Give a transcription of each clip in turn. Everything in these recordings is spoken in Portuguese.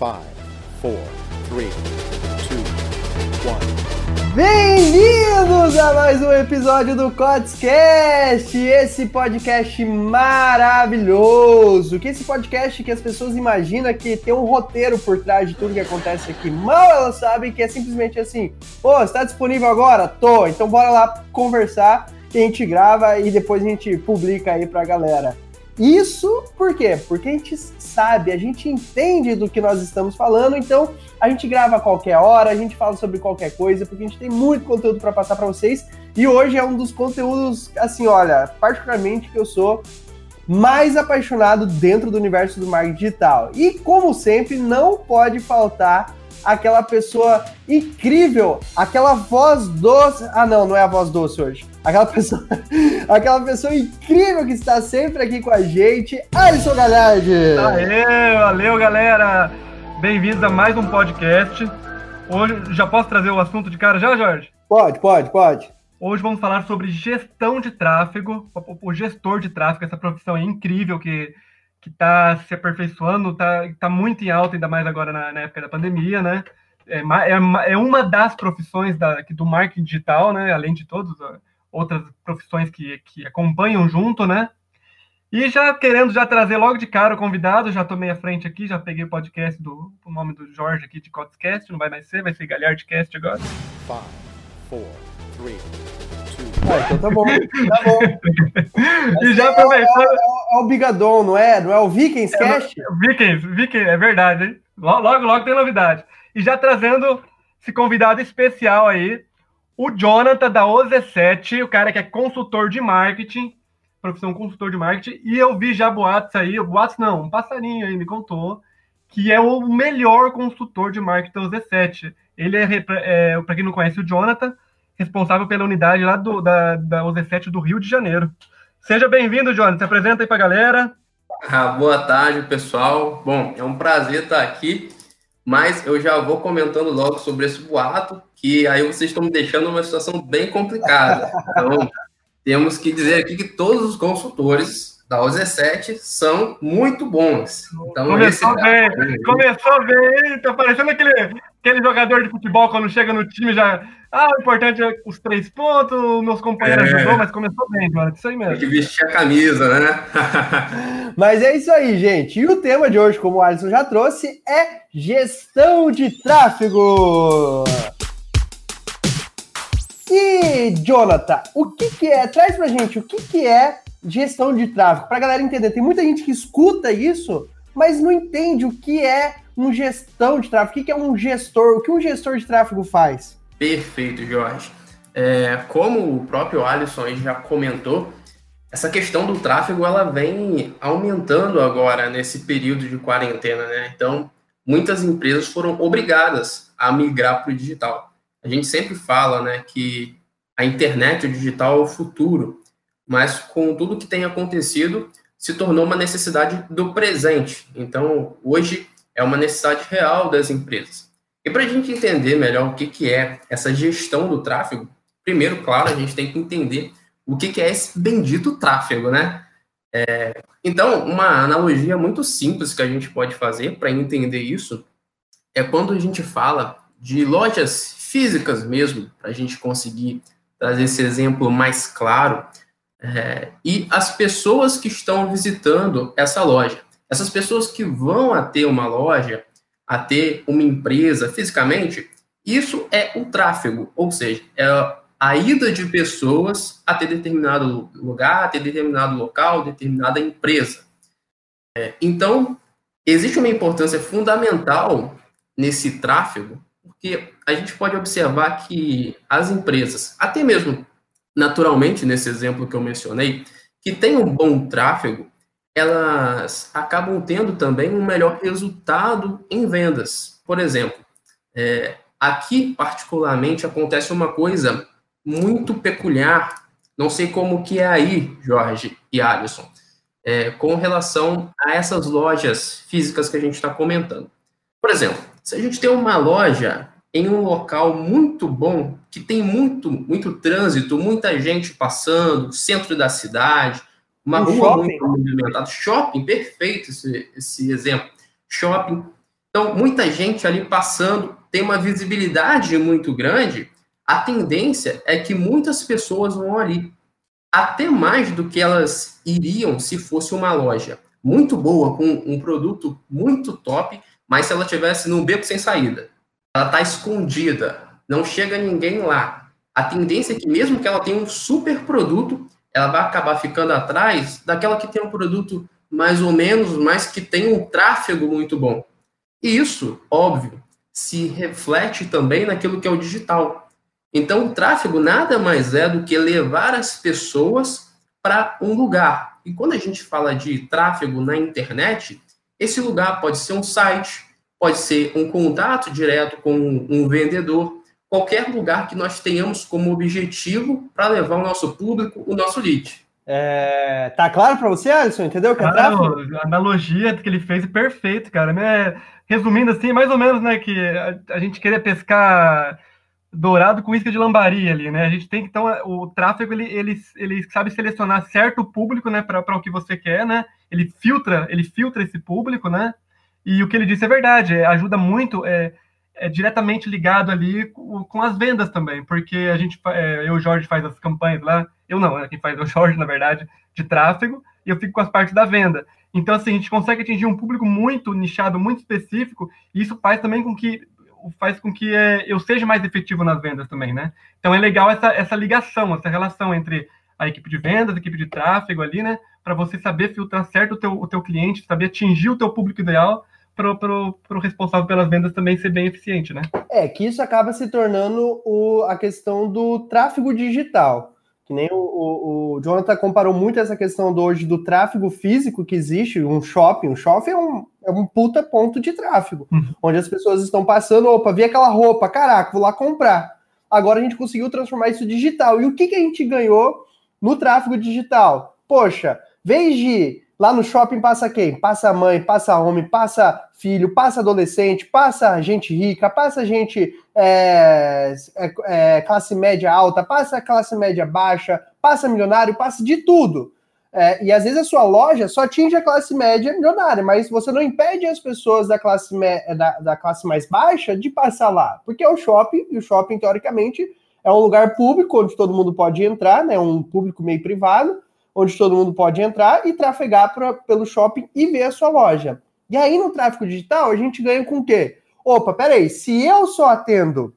Five, four, three, two, one. Bem-vindos a mais um episódio do Codscast, esse podcast maravilhoso, que esse podcast que as pessoas imaginam que tem um roteiro por trás de tudo que acontece aqui, mal elas sabem que é simplesmente assim, pô, está disponível agora? Tô, então bora lá conversar, que a gente grava e depois a gente publica aí pra galera. Isso por quê? Porque a gente sabe, a gente entende do que nós estamos falando, então a gente grava a qualquer hora, a gente fala sobre qualquer coisa, porque a gente tem muito conteúdo para passar para vocês. E hoje é um dos conteúdos, assim, olha, particularmente que eu sou mais apaixonado dentro do universo do marketing digital. E como sempre, não pode faltar aquela pessoa incrível, aquela voz doce. Ah, não, não é a voz doce hoje. Aquela pessoa, aquela pessoa incrível que está sempre aqui com a gente, Alisson Galhardi. Aê, valeu, galera. Bem-vindos a mais um podcast. Hoje já posso trazer o assunto de cara já, Jorge? Pode, pode, pode. Hoje vamos falar sobre gestão de tráfego, o gestor de tráfego, essa profissão é incrível que que está se aperfeiçoando, está tá muito em alta, ainda mais agora na, na época da pandemia, né? É, é, é, uma das profissões da, do marketing digital, né? Além de todas outras profissões que, que acompanham junto, né? E já querendo já trazer logo de cara o convidado, já tomei a frente aqui, já peguei o podcast do o nome do Jorge aqui de Cotscast, não vai mais ser, vai ser Galhardcast agora. Five, four, three, ah, então tá bom, tá bom. e já aproveitou. É, o Bigadon, não é? Não é o Vikings? É, Vikings, Vikings, é verdade, hein? Logo, logo tem novidade. E já trazendo esse convidado especial aí, o Jonathan da OZ7, o cara que é consultor de marketing, profissão consultor de marketing, e eu vi já boatos aí, boatos não, um passarinho aí me contou, que é o melhor consultor de marketing da OZ7. Ele é, é para quem não conhece o Jonathan, responsável pela unidade lá do, da, da OZ7 do Rio de Janeiro. Seja bem-vindo, Jonathan. Se apresenta aí para a galera. Ah, boa tarde, pessoal. Bom, é um prazer estar aqui, mas eu já vou comentando logo sobre esse boato, que aí vocês estão me deixando numa situação bem complicada. Então, temos que dizer aqui que todos os consultores da OZ7 são muito bons. Então, começou bem, começou bem, tá parecendo aquele, aquele jogador de futebol quando chega no time já ah, o importante é os três pontos, meus companheiros é. ajudou, mas começou bem, mano. Isso aí mesmo. Tem que vestir a camisa, né? mas é isso aí, gente. E o tema de hoje, como o Alisson já trouxe, é gestão de tráfego. E, Jonathan, o que, que é? Traz pra gente o que, que é gestão de tráfego, pra galera entender. Tem muita gente que escuta isso, mas não entende o que é um gestão de tráfego, o que, é um gestor, o que um gestor de tráfego faz. Perfeito, Jorge. É, como o próprio Alisson já comentou, essa questão do tráfego ela vem aumentando agora nesse período de quarentena, né? Então, muitas empresas foram obrigadas a migrar para o digital. A gente sempre fala, né, que a internet, o digital é o futuro, mas com tudo que tem acontecido, se tornou uma necessidade do presente. Então, hoje é uma necessidade real das empresas. E para a gente entender melhor o que, que é essa gestão do tráfego, primeiro, claro, a gente tem que entender o que, que é esse bendito tráfego, né? É, então, uma analogia muito simples que a gente pode fazer para entender isso é quando a gente fala de lojas físicas mesmo, para a gente conseguir trazer esse exemplo mais claro, é, e as pessoas que estão visitando essa loja. Essas pessoas que vão a ter uma loja, a ter uma empresa fisicamente, isso é o tráfego, ou seja, é a ida de pessoas a ter determinado lugar, a ter determinado local, determinada empresa. É, então, existe uma importância fundamental nesse tráfego, porque a gente pode observar que as empresas, até mesmo naturalmente nesse exemplo que eu mencionei, que tem um bom tráfego, elas acabam tendo também um melhor resultado em vendas. Por exemplo, é, aqui particularmente acontece uma coisa muito peculiar, não sei como que é aí, Jorge e Alisson, é, com relação a essas lojas físicas que a gente está comentando. Por exemplo, se a gente tem uma loja em um local muito bom, que tem muito, muito trânsito, muita gente passando, centro da cidade, uma um rua shopping. muito movimentada. Shopping, perfeito esse, esse exemplo. Shopping. Então, muita gente ali passando, tem uma visibilidade muito grande, a tendência é que muitas pessoas vão ali, até mais do que elas iriam se fosse uma loja muito boa, com um produto muito top, mas se ela tivesse num beco sem saída, ela está escondida, não chega ninguém lá. A tendência é que mesmo que ela tenha um super produto, ela vai acabar ficando atrás daquela que tem um produto mais ou menos, mas que tem um tráfego muito bom. E isso, óbvio, se reflete também naquilo que é o digital. Então, o tráfego nada mais é do que levar as pessoas para um lugar. E quando a gente fala de tráfego na internet, esse lugar pode ser um site, pode ser um contato direto com um vendedor, qualquer lugar que nós tenhamos como objetivo para levar o nosso público, o nosso lead. É, tá claro para você, Alisson? Entendeu? Que é a analogia que ele fez é perfeito, cara. Né? Resumindo assim, mais ou menos, né, que a, a gente queria pescar dourado com isca de lambari ali, né? A gente tem que então o tráfego ele, ele, ele sabe selecionar certo público, né, para o que você quer, né? Ele filtra, ele filtra esse público, né? E o que ele disse é verdade, é, ajuda muito, é, é diretamente ligado ali com, com, as vendas também, porque a gente, é, eu e o Jorge faz as campanhas lá, eu não, é quem faz é o Jorge, na verdade, de tráfego, e eu fico com as partes da venda. Então, assim, a gente consegue atingir um público muito nichado, muito específico, e isso faz também com que faz com que é, eu seja mais efetivo nas vendas também, né? Então é legal essa, essa ligação, essa relação entre a equipe de vendas, a equipe de tráfego ali, né? Para você saber filtrar certo o teu, o teu cliente, saber atingir o teu público ideal para o responsável pelas vendas também ser bem eficiente, né? É, que isso acaba se tornando o, a questão do tráfego digital. Que nem o, o, o, Jonathan comparou muito essa questão do, hoje do tráfego físico que existe, um shopping. Um shopping é um, é um puta ponto de tráfego, uhum. onde as pessoas estão passando, opa, vi aquela roupa, caraca, vou lá comprar. Agora a gente conseguiu transformar isso digital. E o que, que a gente ganhou no tráfego digital? Poxa, vez de Lá no shopping passa quem? Passa mãe, passa homem, passa filho, passa adolescente, passa gente rica, passa gente é, é, é, classe média alta, passa classe média baixa, passa milionário, passa de tudo. É, e às vezes a sua loja só atinge a classe média milionária, mas você não impede as pessoas da classe, da, da classe mais baixa de passar lá, porque é o shopping, e o shopping, teoricamente, é um lugar público onde todo mundo pode entrar, né? Um público meio privado onde todo mundo pode entrar e trafegar pra, pelo shopping e ver a sua loja. E aí no tráfego digital a gente ganha com o quê? Opa, peraí, se eu só atendo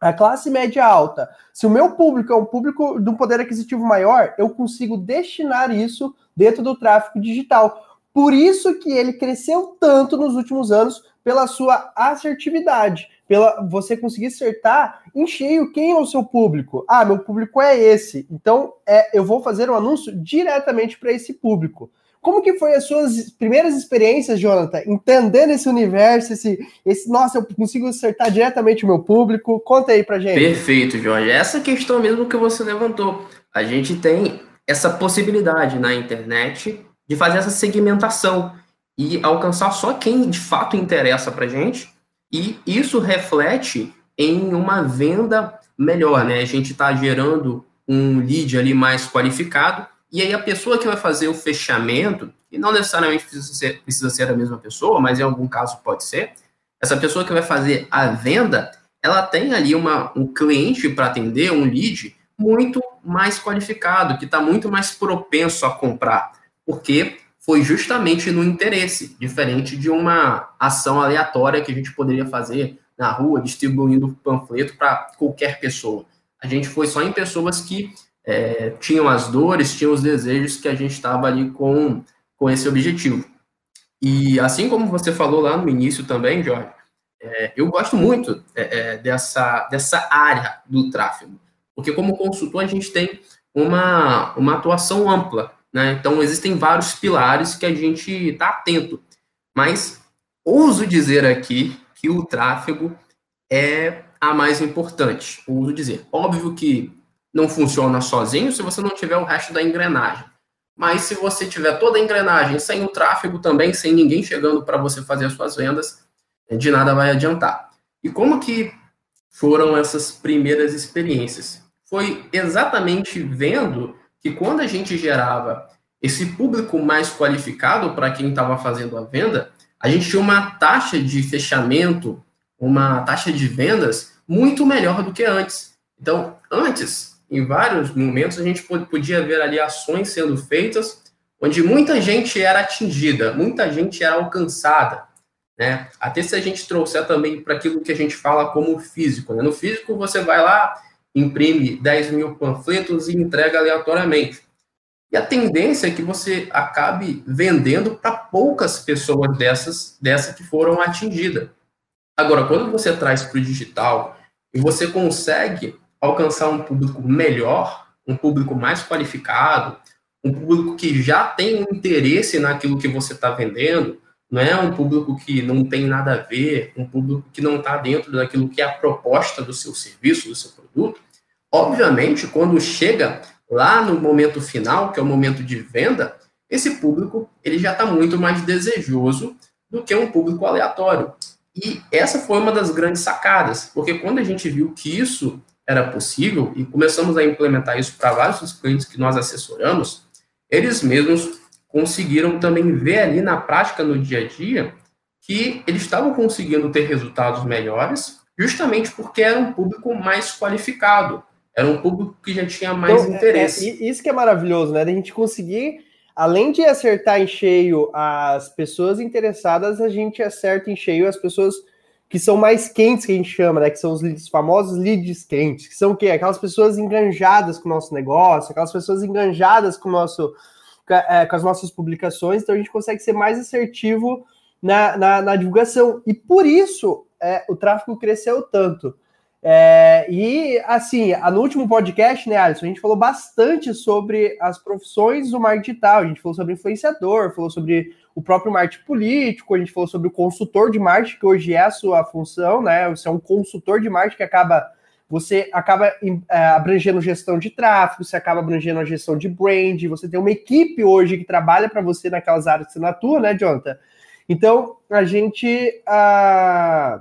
a classe média alta, se o meu público é um público de um poder aquisitivo maior, eu consigo destinar isso dentro do tráfego digital. Por isso que ele cresceu tanto nos últimos anos pela sua assertividade pela você conseguir acertar em cheio quem é o seu público. Ah, meu público é esse. Então, é, eu vou fazer um anúncio diretamente para esse público. Como que foi as suas primeiras experiências, Jonathan, entendendo esse universo, esse, esse nossa, eu consigo acertar diretamente o meu público? Conta aí pra gente. Perfeito, Jorge. Essa questão mesmo que você levantou. A gente tem essa possibilidade na internet de fazer essa segmentação e alcançar só quem de fato interessa pra gente e isso reflete em uma venda melhor, né? A gente está gerando um lead ali mais qualificado, e aí a pessoa que vai fazer o fechamento, e não necessariamente precisa ser, precisa ser a mesma pessoa, mas em algum caso pode ser, essa pessoa que vai fazer a venda, ela tem ali uma, um cliente para atender, um lead, muito mais qualificado, que está muito mais propenso a comprar, porque foi justamente no interesse, diferente de uma ação aleatória que a gente poderia fazer na rua, distribuindo panfleto para qualquer pessoa. A gente foi só em pessoas que é, tinham as dores, tinham os desejos que a gente estava ali com, com esse objetivo. E assim como você falou lá no início também, Jorge, é, eu gosto muito é, é dessa, dessa área do tráfego, porque como consultor a gente tem uma, uma atuação ampla né? Então, existem vários pilares que a gente está atento. Mas ouso dizer aqui que o tráfego é a mais importante. Ouso dizer. Óbvio que não funciona sozinho se você não tiver o resto da engrenagem. Mas se você tiver toda a engrenagem sem o tráfego também, sem ninguém chegando para você fazer as suas vendas, de nada vai adiantar. E como que foram essas primeiras experiências? Foi exatamente vendo que quando a gente gerava esse público mais qualificado para quem estava fazendo a venda, a gente tinha uma taxa de fechamento, uma taxa de vendas muito melhor do que antes. Então, antes, em vários momentos, a gente podia ver ali ações sendo feitas onde muita gente era atingida, muita gente era alcançada. Né? Até se a gente trouxer também para aquilo que a gente fala como físico. Né? No físico, você vai lá, imprime 10 mil panfletos e entrega aleatoriamente. E a tendência é que você acabe vendendo para poucas pessoas dessas, dessas que foram atingidas. Agora, quando você traz para o digital e você consegue alcançar um público melhor, um público mais qualificado, um público que já tem um interesse naquilo que você está vendendo, não é um público que não tem nada a ver, um público que não está dentro daquilo que é a proposta do seu serviço, do seu produto. Obviamente, quando chega lá no momento final, que é o momento de venda, esse público ele já está muito mais desejoso do que um público aleatório. E essa foi uma das grandes sacadas, porque quando a gente viu que isso era possível e começamos a implementar isso para vários dos clientes que nós assessoramos, eles mesmos conseguiram também ver ali na prática, no dia a dia, que eles estavam conseguindo ter resultados melhores, justamente porque era um público mais qualificado, era um público que já tinha mais então, interesse. É, é, isso que é maravilhoso, né? Da gente conseguir, além de acertar em cheio as pessoas interessadas, a gente acerta em cheio as pessoas que são mais quentes, que a gente chama, né? Que são os famosos leads quentes, que são o quê? Aquelas pessoas enganjadas com o nosso negócio, aquelas pessoas enganjadas com o nosso é, com as nossas publicações, então a gente consegue ser mais assertivo na, na, na divulgação. E por isso é, o tráfego cresceu tanto. É, e assim, no último podcast, né, Alisson, a gente falou bastante sobre as profissões do marketing digital, a gente falou sobre influenciador, falou sobre o próprio marketing político, a gente falou sobre o consultor de marketing, que hoje é a sua função, né? Você é um consultor de marketing que acaba você acaba é, abrangendo gestão de tráfego, você acaba abrangendo a gestão de brand, você tem uma equipe hoje que trabalha para você naquelas áreas que você não atua, né, Jonathan? Então, a gente. Uh,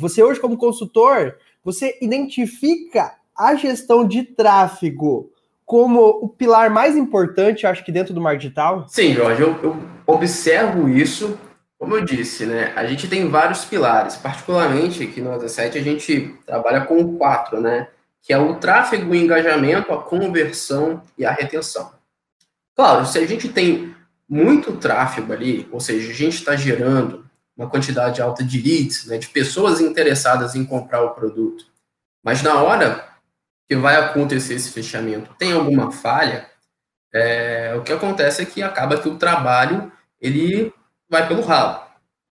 você hoje, como consultor, você identifica a gestão de tráfego como o pilar mais importante, acho que dentro do marketing digital? Sim, Jorge, eu, eu observo isso como eu disse, né, a gente tem vários pilares, particularmente aqui no Asa7 a gente trabalha com quatro, né, que é o tráfego, o engajamento, a conversão e a retenção. Claro, se a gente tem muito tráfego ali, ou seja, a gente está gerando uma quantidade alta de leads, né, de pessoas interessadas em comprar o produto, mas na hora que vai acontecer esse fechamento tem alguma falha, é, o que acontece é que acaba que o trabalho ele vai pelo ralo.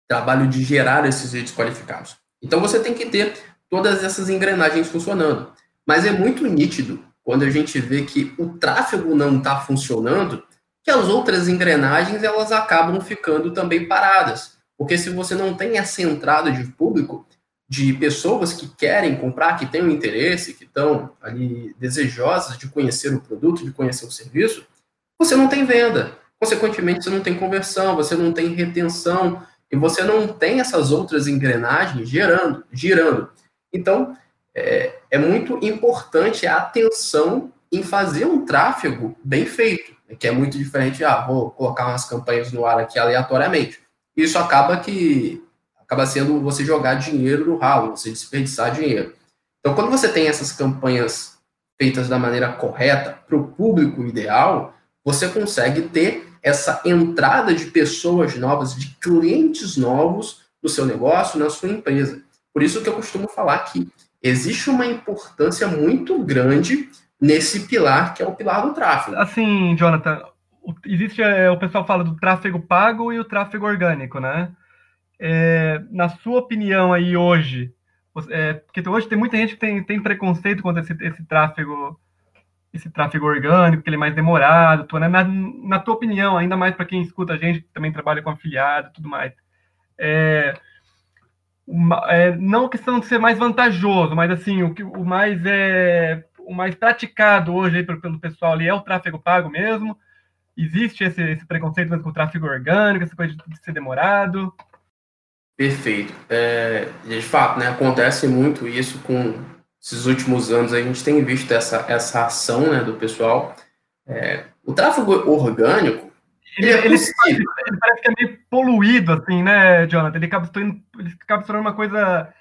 Trabalho de gerar esses leads qualificados. Então você tem que ter todas essas engrenagens funcionando. Mas é muito nítido quando a gente vê que o tráfego não está funcionando, que as outras engrenagens elas acabam ficando também paradas. Porque se você não tem essa entrada de público, de pessoas que querem comprar, que têm um interesse, que estão ali desejosas de conhecer o produto, de conhecer o serviço, você não tem venda. Consequentemente, você não tem conversão, você não tem retenção e você não tem essas outras engrenagens gerando, girando. Então, é, é muito importante a atenção em fazer um tráfego bem feito, que é muito diferente, ah, vou colocar umas campanhas no ar aqui aleatoriamente. Isso acaba que acaba sendo você jogar dinheiro no ralo, você desperdiçar dinheiro. Então, quando você tem essas campanhas feitas da maneira correta para o público ideal, você consegue ter essa entrada de pessoas novas, de clientes novos no seu negócio, na sua empresa. Por isso que eu costumo falar que existe uma importância muito grande nesse pilar que é o pilar do tráfego. Assim, Jonathan, existe é, o pessoal fala do tráfego pago e o tráfego orgânico, né? É, na sua opinião aí hoje, é, porque hoje tem muita gente que tem, tem preconceito contra esse, esse tráfego esse tráfego orgânico, que ele é mais demorado, tu, né? na, na tua opinião, ainda mais para quem escuta a gente, que também trabalha com afiliado e tudo mais, é, uma, é, não questão de ser mais vantajoso, mas assim, o, que, o mais é o mais praticado hoje pelo, pelo pessoal ali é o tráfego pago mesmo, existe esse, esse preconceito com o tráfego orgânico, essa coisa de ser demorado? Perfeito. É, de fato, né, acontece muito isso com esses últimos anos a gente tem visto essa, essa ação né, do pessoal. É, o tráfego orgânico, Ele, ele, ele, ele, parece que é meio poluído, assim, né, Jonathan? Ele acaba, ele acaba uma coisa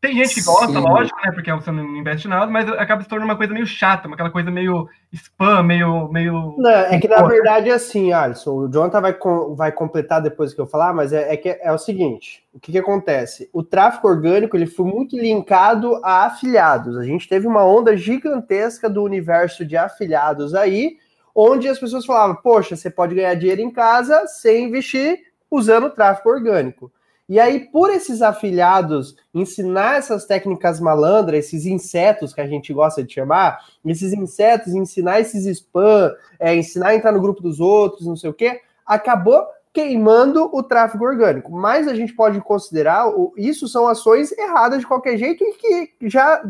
tem gente que gosta, Sim. lógico, né? Porque você não investe nada, mas acaba se tornando uma coisa meio chata, aquela coisa meio spam, meio. meio... Não, é que na verdade é assim, Alisson. O Jonathan vai, vai completar depois que eu falar, mas é, é que é, o seguinte: o que, que acontece? O tráfego orgânico ele foi muito linkado a afiliados. A gente teve uma onda gigantesca do universo de afiliados aí, onde as pessoas falavam, poxa, você pode ganhar dinheiro em casa sem investir usando o tráfego orgânico. E aí, por esses afiliados ensinar essas técnicas malandras, esses insetos que a gente gosta de chamar, esses insetos, ensinar esses spam, é, ensinar a entrar no grupo dos outros, não sei o quê, acabou queimando o tráfego orgânico. Mas a gente pode considerar, isso são ações erradas de qualquer jeito e que já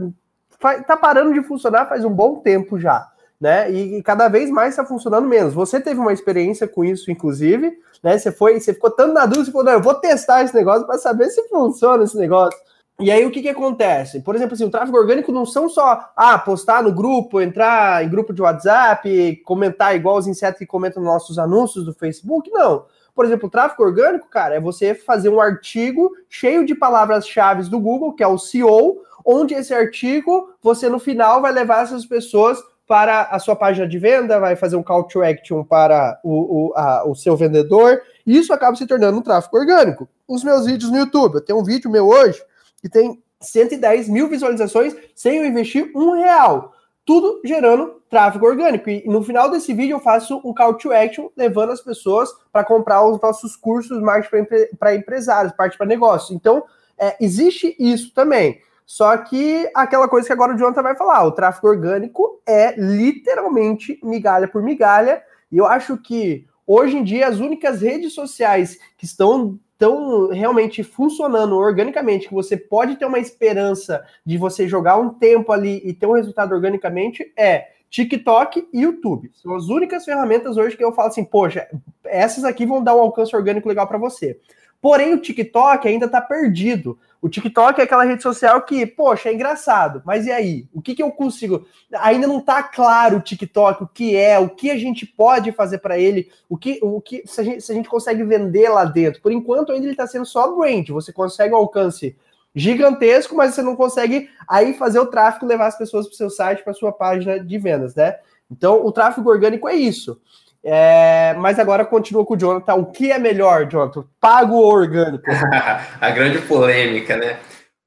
está parando de funcionar faz um bom tempo já né? E, e cada vez mais está funcionando menos. Você teve uma experiência com isso, inclusive, né? Você foi, você ficou tanto na dúvida, você falou, não, eu vou testar esse negócio para saber se funciona esse negócio. E aí o que, que acontece? Por exemplo, assim, o tráfego orgânico não são só ah, postar no grupo, entrar em grupo de WhatsApp, comentar igual os insetos que comentam nos nossos anúncios do Facebook, não. Por exemplo, o tráfego orgânico, cara, é você fazer um artigo cheio de palavras-chave do Google, que é o SEO, onde esse artigo você no final vai levar essas pessoas para a sua página de venda, vai fazer um call to action para o, o, a, o seu vendedor, e isso acaba se tornando um tráfego orgânico. Os meus vídeos no YouTube, eu tenho um vídeo meu hoje que tem 110 mil visualizações sem eu investir um real. Tudo gerando tráfego orgânico. E no final desse vídeo eu faço um call to action levando as pessoas para comprar os nossos cursos marketing para empresários, parte para negócio. Então, é, existe isso também. Só que aquela coisa que agora o Jonathan vai falar, o tráfego orgânico é literalmente migalha por migalha, e eu acho que hoje em dia as únicas redes sociais que estão tão realmente funcionando organicamente, que você pode ter uma esperança de você jogar um tempo ali e ter um resultado organicamente, é TikTok e YouTube. São as únicas ferramentas hoje que eu falo assim, poxa, essas aqui vão dar um alcance orgânico legal para você. Porém, o TikTok ainda está perdido. O TikTok é aquela rede social que, poxa, é engraçado, mas e aí? O que, que eu consigo? Ainda não está claro o TikTok, o que é, o que a gente pode fazer para ele, o que, o que se a, gente, se a gente consegue vender lá dentro. Por enquanto, ainda ele está sendo só brand. Você consegue um alcance gigantesco, mas você não consegue aí fazer o tráfego, levar as pessoas para seu site, para sua página de vendas, né? Então, o tráfego orgânico é isso. É, mas agora continua com o Jonathan. O que é melhor, Jonathan? Pago ou orgânico? a grande polêmica, né?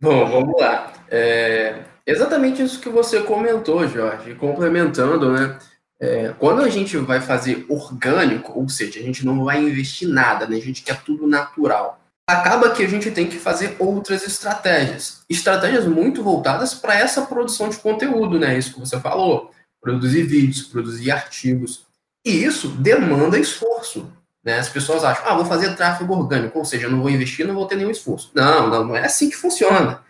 Bom, vamos lá. É, exatamente isso que você comentou, Jorge, complementando, né? É, quando a gente vai fazer orgânico, ou seja, a gente não vai investir nada, né? A gente quer tudo natural. Acaba que a gente tem que fazer outras estratégias. Estratégias muito voltadas para essa produção de conteúdo, né? Isso que você falou. Produzir vídeos, produzir artigos. E isso demanda esforço. Né? As pessoas acham, ah, vou fazer tráfego orgânico, ou seja, não vou investir, não vou ter nenhum esforço. Não, não, não é assim que funciona.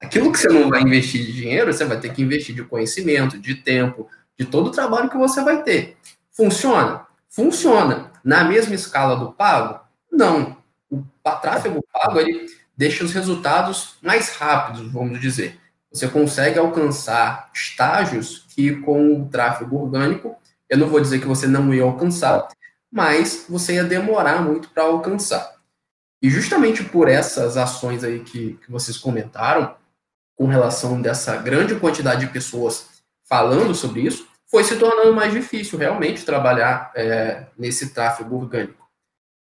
Aquilo que você não vai investir de dinheiro, você vai ter que investir de conhecimento, de tempo, de todo o trabalho que você vai ter. Funciona? Funciona. Na mesma escala do pago? Não. O tráfego pago, ele deixa os resultados mais rápidos, vamos dizer. Você consegue alcançar estágios que com o tráfego orgânico eu não vou dizer que você não ia alcançar, mas você ia demorar muito para alcançar. E justamente por essas ações aí que, que vocês comentaram, com relação dessa grande quantidade de pessoas falando sobre isso, foi se tornando mais difícil realmente trabalhar é, nesse tráfego orgânico.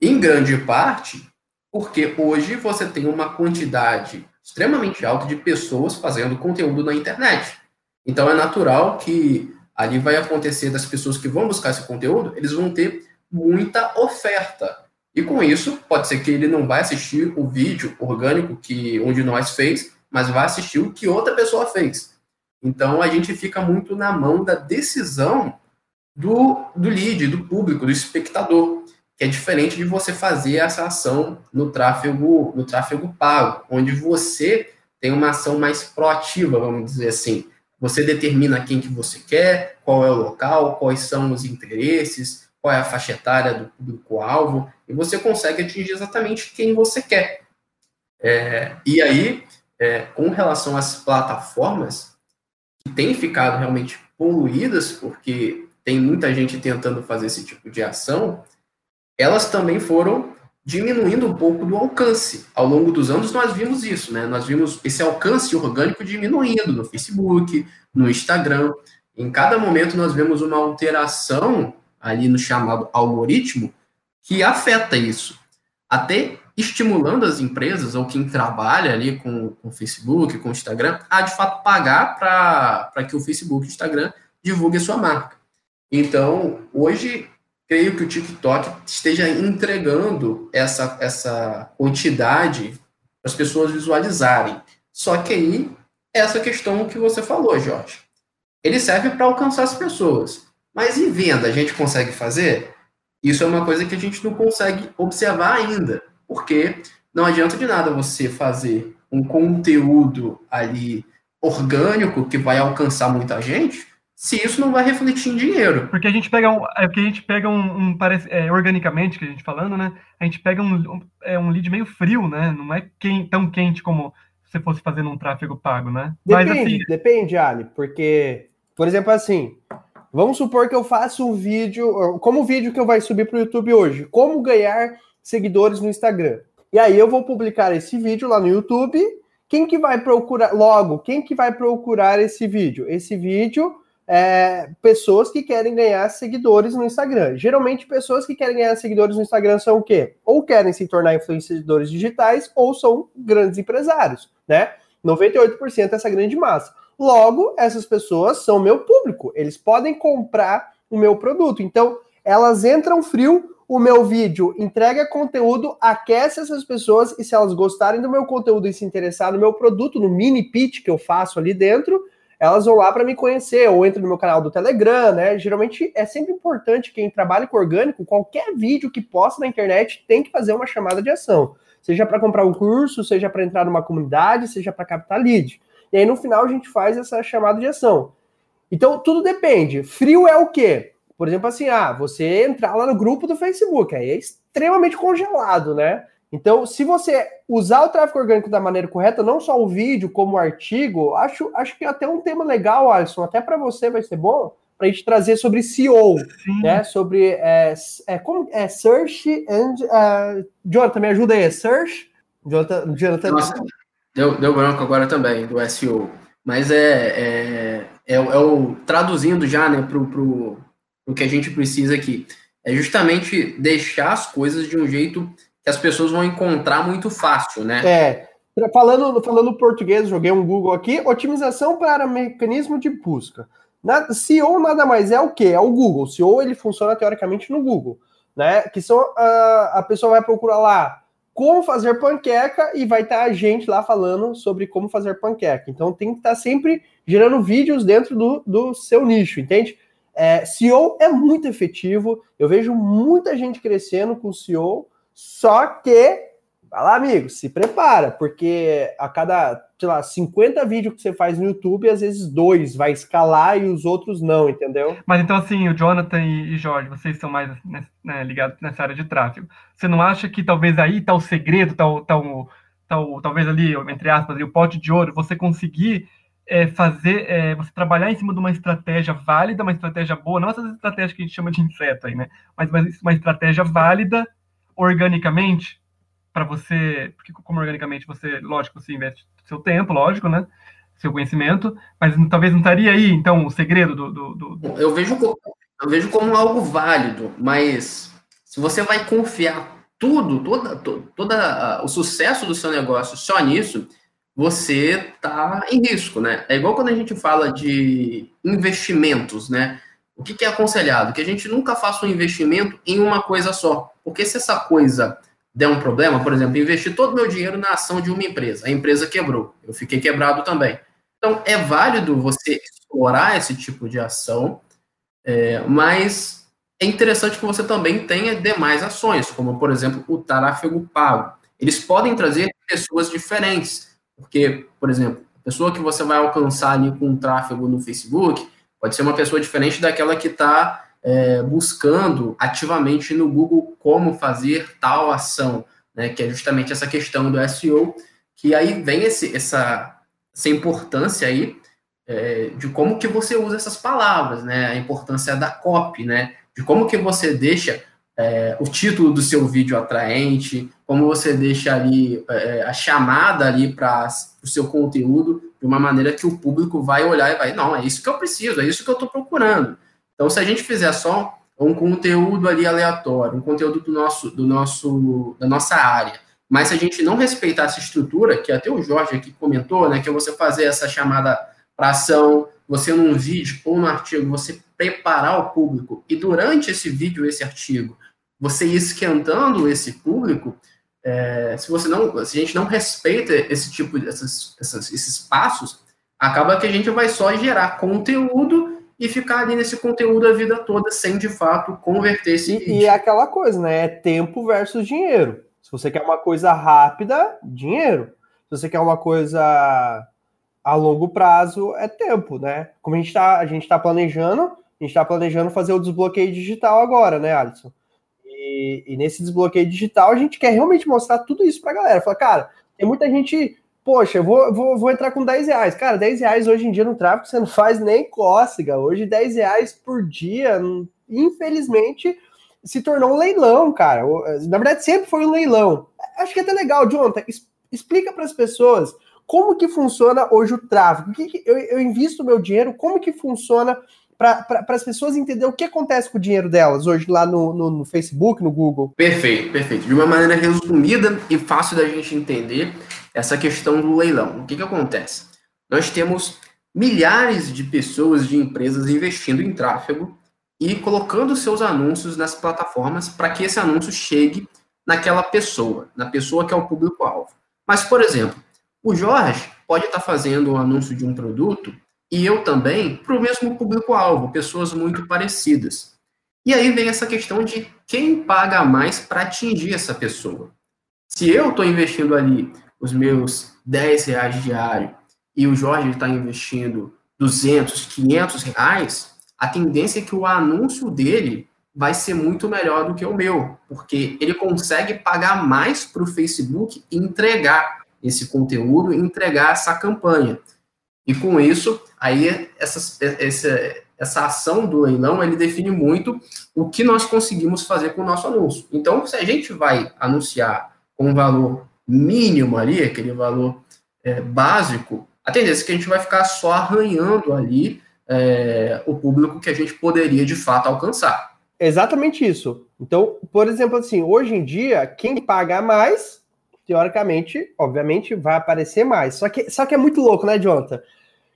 Em grande parte, porque hoje você tem uma quantidade extremamente alta de pessoas fazendo conteúdo na internet. Então é natural que ali vai acontecer das pessoas que vão buscar esse conteúdo, eles vão ter muita oferta. E com isso, pode ser que ele não vai assistir o vídeo orgânico que um de nós fez, mas vai assistir o que outra pessoa fez. Então a gente fica muito na mão da decisão do, do lead, do público, do espectador, que é diferente de você fazer essa ação no tráfego, no tráfego pago, onde você tem uma ação mais proativa, vamos dizer assim. Você determina quem que você quer, qual é o local, quais são os interesses, qual é a faixa etária do público-alvo, e você consegue atingir exatamente quem você quer. É, e aí, é, com relação às plataformas, que têm ficado realmente poluídas, porque tem muita gente tentando fazer esse tipo de ação, elas também foram diminuindo um pouco do alcance. Ao longo dos anos nós vimos isso, né? Nós vimos esse alcance orgânico diminuindo no Facebook, no Instagram. Em cada momento nós vemos uma alteração ali no chamado algoritmo que afeta isso. Até estimulando as empresas ou quem trabalha ali com o Facebook, com o Instagram, a de fato pagar para que o Facebook e o Instagram divulgue a sua marca. Então, hoje, creio que o TikTok esteja entregando essa, essa quantidade para as pessoas visualizarem. Só que aí, essa questão que você falou, Jorge. Ele serve para alcançar as pessoas. Mas em venda, a gente consegue fazer? Isso é uma coisa que a gente não consegue observar ainda, porque não adianta de nada você fazer um conteúdo ali orgânico que vai alcançar muita gente, se isso não vai refletir em dinheiro. Porque a gente pega um, é porque a gente pega um, um parece, é, organicamente que a gente falando, né? A gente pega um, um, é, um lead meio frio, né? Não é quem, tão quente como se fosse fazendo um tráfego pago, né? Depende, Mas, assim, depende, Ali, porque, por exemplo, assim, Vamos supor que eu faço um vídeo, como o vídeo que eu vai subir para o YouTube hoje, como ganhar seguidores no Instagram. E aí eu vou publicar esse vídeo lá no YouTube. Quem que vai procurar logo? Quem que vai procurar esse vídeo? Esse vídeo é pessoas que querem ganhar seguidores no Instagram. Geralmente pessoas que querem ganhar seguidores no Instagram são o quê? Ou querem se tornar influenciadores digitais ou são grandes empresários, né? 98% é essa grande massa. Logo, essas pessoas são meu público, eles podem comprar o meu produto. Então, elas entram frio, o meu vídeo entrega conteúdo, aquece essas pessoas e se elas gostarem do meu conteúdo e se interessar no meu produto, no mini pitch que eu faço ali dentro, elas vão lá para me conhecer ou entram no meu canal do Telegram, né? Geralmente é sempre importante quem trabalha com orgânico, qualquer vídeo que posta na internet tem que fazer uma chamada de ação, seja para comprar um curso, seja para entrar numa comunidade, seja para captar lead. E aí no final a gente faz essa chamada de ação. Então tudo depende. Frio é o quê? Por exemplo, assim, ah, você entrar lá no grupo do Facebook, aí é extremamente congelado, né? Então, se você usar o tráfego orgânico da maneira correta, não só o vídeo, como o artigo, acho, acho que até um tema legal, Alisson, até para você vai ser bom, para a gente trazer sobre SEO, Sim. né? Sobre é, é, como é Search and uh, Jonathan, me ajuda aí, Search. Jonathan, Jonathan Nossa, Deu, deu branco agora também, do SEO. Mas é, é, é, é o traduzindo já né, para o que a gente precisa aqui. É justamente deixar as coisas de um jeito que as pessoas vão encontrar muito fácil, né? É. Falando, falando português, joguei um Google aqui, otimização para mecanismo de busca. Na, SEO nada mais é o que? É o Google. SEO ele funciona teoricamente no Google, né? Que são a, a pessoa vai procurar lá como fazer panqueca e vai estar a gente lá falando sobre como fazer panqueca. Então tem que estar sempre gerando vídeos dentro do, do seu nicho, entende? É, SEO é muito efetivo, eu vejo muita gente crescendo com SEO, só que Vai lá, amigo, se prepara, porque a cada, sei lá, 50 vídeos que você faz no YouTube, às vezes dois vai escalar e os outros não, entendeu? Mas então, assim, o Jonathan e Jorge, vocês são mais né, ligados nessa área de tráfego. Você não acha que talvez aí tá o segredo, tá o, tá o, tá o talvez ali, entre aspas, ali, o pote de ouro, você conseguir é, fazer, é, você trabalhar em cima de uma estratégia válida, uma estratégia boa, não essa estratégia que a gente chama de inseto aí, né? Mas uma estratégia válida organicamente para você, porque como organicamente você, lógico, você investe seu tempo, lógico, né? Seu conhecimento, mas talvez não estaria aí, então, o segredo do. do, do... Eu, vejo, eu vejo como algo válido, mas se você vai confiar tudo, toda, toda o sucesso do seu negócio só nisso, você está em risco, né? É igual quando a gente fala de investimentos, né? O que, que é aconselhado? Que a gente nunca faça um investimento em uma coisa só. Porque se essa coisa der um problema, por exemplo, investir todo o meu dinheiro na ação de uma empresa, a empresa quebrou, eu fiquei quebrado também. Então, é válido você explorar esse tipo de ação, é, mas é interessante que você também tenha demais ações, como, por exemplo, o tráfego pago. Eles podem trazer pessoas diferentes, porque, por exemplo, a pessoa que você vai alcançar ali com um tráfego no Facebook pode ser uma pessoa diferente daquela que está é, buscando ativamente no Google como fazer tal ação, né, que é justamente essa questão do SEO, que aí vem esse, essa, essa importância aí é, de como que você usa essas palavras, né, a importância da copy, né, de como que você deixa é, o título do seu vídeo atraente, como você deixa ali é, a chamada ali para o seu conteúdo de uma maneira que o público vai olhar e vai, não, é isso que eu preciso, é isso que eu estou procurando. Então, se a gente fizer só um conteúdo ali aleatório, um conteúdo do nosso, do nosso, da nossa área, mas se a gente não respeitar essa estrutura, que até o Jorge aqui comentou, né, que é você fazer essa chamada para ação, você num vídeo ou no artigo, você preparar o público e durante esse vídeo, esse artigo, você ir esquentando esse público, é, se você não, se a gente não respeita esse tipo essas, essas, esses passos, acaba que a gente vai só gerar conteúdo e ficar ali nesse conteúdo a vida toda sem de fato converter esse e, e é aquela coisa, né? É tempo versus dinheiro. Se você quer uma coisa rápida, dinheiro. Se você quer uma coisa a longo prazo, é tempo, né? Como a gente está a gente tá planejando, a gente está planejando fazer o desbloqueio digital agora, né, Alisson? E, e, nesse desbloqueio digital, a gente quer realmente mostrar tudo isso pra galera. Fala, cara, tem muita gente, poxa, eu vou, vou, vou entrar com 10 reais. Cara, 10 reais hoje em dia no tráfego você não faz nem cócega. Hoje, 10 reais por dia, infelizmente, se tornou um leilão, cara. Na verdade, sempre foi um leilão. Acho que é até legal, Jonathan, explica para as pessoas como que funciona hoje o tráfego. Eu, eu invisto meu dinheiro, como que funciona para as pessoas entenderem o que acontece com o dinheiro delas hoje lá no, no, no, Facebook, no Google. Perfeito, perfeito. De uma maneira resumida e fácil da gente entender essa questão do leilão. O que, que acontece? Nós temos milhares de pessoas, de empresas investindo em tráfego e colocando seus anúncios nas plataformas para que esse anúncio chegue naquela pessoa, na pessoa que é o público-alvo. Mas, por exemplo, o Jorge pode estar fazendo um anúncio de um produto e eu também para o mesmo público-alvo, pessoas muito parecidas. E aí vem essa questão de quem paga mais para atingir essa pessoa. Se eu estou investindo ali os meus 10 reais diário e o Jorge está investindo 200, 500 reais, a tendência é que o anúncio dele vai ser muito melhor do que o meu, porque ele consegue pagar mais para o Facebook e entregar esse conteúdo, entregar essa campanha. E com isso, aí essa, essa, essa ação do leilão, ele define muito o que nós conseguimos fazer com o nosso anúncio. Então, se a gente vai anunciar com um valor mínimo ali, aquele valor é, básico, a tendência é que a gente vai ficar só arranhando ali é, o público que a gente poderia de fato alcançar. Exatamente isso. Então, por exemplo, assim, hoje em dia, quem pagar mais, teoricamente, obviamente, vai aparecer mais. Só que, só que é muito louco, né, Jonathan?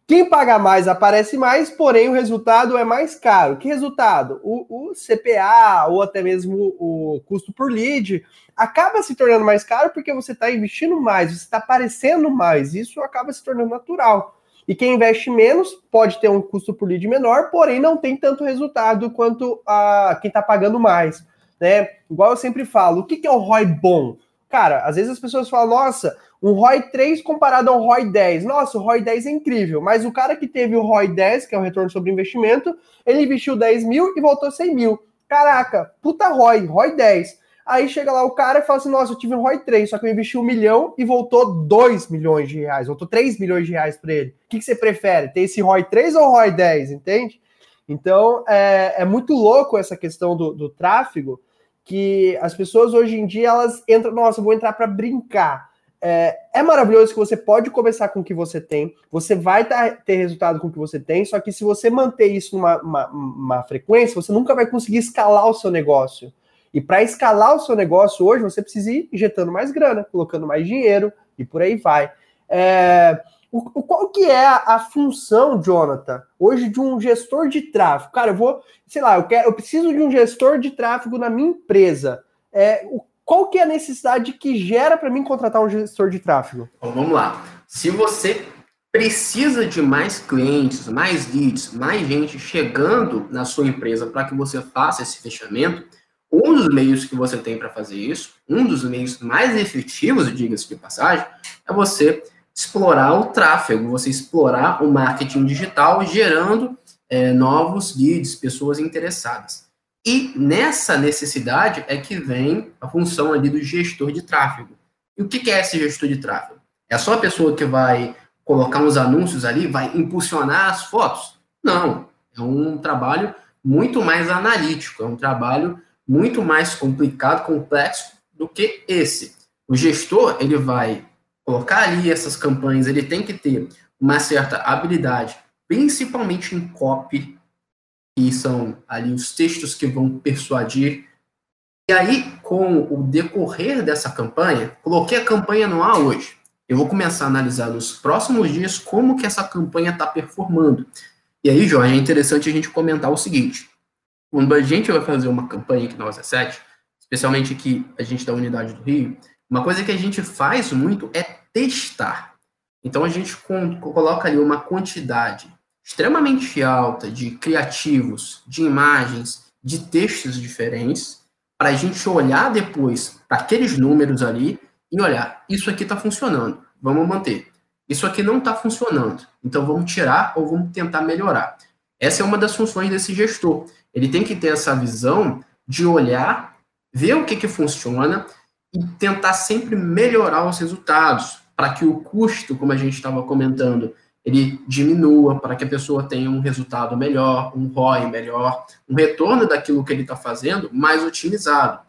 Quem paga mais aparece mais, porém o resultado é mais caro. Que resultado? O, o, CPA ou até mesmo o custo por lead acaba se tornando mais caro porque você está investindo mais, você está aparecendo mais. Isso acaba se tornando natural. E quem investe menos pode ter um custo por lead menor, porém não tem tanto resultado quanto a quem está pagando mais. Né? Igual eu sempre falo, o que, que é o ROI bom? Cara, às vezes as pessoas falam, nossa, um ROI 3 comparado ao ROI 10. Nossa, o ROI 10 é incrível, mas o cara que teve o ROI 10, que é o retorno sobre investimento, ele investiu 10 mil e voltou 100 mil. Caraca, puta ROI, ROI 10. Aí chega lá o cara e fala assim: Nossa, eu tive um ROI 3, só que eu investi um milhão e voltou 2 milhões de reais, voltou 3 milhões de reais para ele. O que, que, você prefere? Ter esse ROI 3 ou ROI 10? Entende? Então é, é muito louco essa questão do, do tráfego, que as pessoas hoje em dia elas entram, nossa, eu vou entrar para brincar. É, é, maravilhoso que você pode começar com o que você tem, você vai tá, ter resultado com o que você tem, só que se você manter isso numa uma, uma frequência, você nunca vai conseguir escalar o seu negócio. E para escalar o seu negócio hoje, você precisa ir injetando mais grana, colocando mais dinheiro e por aí vai. É, o, qual que é a, a, função, Jonathan, hoje de um gestor de tráfego? Cara, eu vou, sei lá, eu, quero, eu preciso de um gestor de tráfego na minha empresa. É, o, qual que é a necessidade que gera para mim contratar um gestor de tráfego? Bom, vamos lá. Se você precisa de mais clientes, mais leads, mais gente chegando na sua empresa para que você faça esse fechamento, um dos meios que você tem para fazer isso, um dos meios mais efetivos, diga-se de passagem, é você explorar o tráfego, você explorar o marketing digital, gerando é, novos leads, pessoas interessadas. E nessa necessidade é que vem a função ali do gestor de tráfego. E o que é esse gestor de tráfego? É só a pessoa que vai colocar uns anúncios ali, vai impulsionar as fotos? Não. É um trabalho muito mais analítico, é um trabalho muito mais complicado, complexo do que esse. O gestor, ele vai colocar ali essas campanhas, ele tem que ter uma certa habilidade, principalmente em copy, que são ali os textos que vão persuadir. E aí, com o decorrer dessa campanha, coloquei a campanha no ar hoje. Eu vou começar a analisar nos próximos dias como que essa campanha está performando. E aí, Jorge, é interessante a gente comentar o seguinte. Quando a gente vai fazer uma campanha aqui na OZ7, especialmente aqui a gente da Unidade do Rio, uma coisa que a gente faz muito é testar. Então a gente coloca ali uma quantidade extremamente alta de criativos, de imagens, de textos diferentes, para a gente olhar depois para aqueles números ali e olhar, isso aqui está funcionando, vamos manter. Isso aqui não está funcionando, então vamos tirar ou vamos tentar melhorar. Essa é uma das funções desse gestor. Ele tem que ter essa visão de olhar, ver o que, que funciona e tentar sempre melhorar os resultados, para que o custo, como a gente estava comentando, ele diminua, para que a pessoa tenha um resultado melhor, um ROI melhor, um retorno daquilo que ele está fazendo mais otimizado.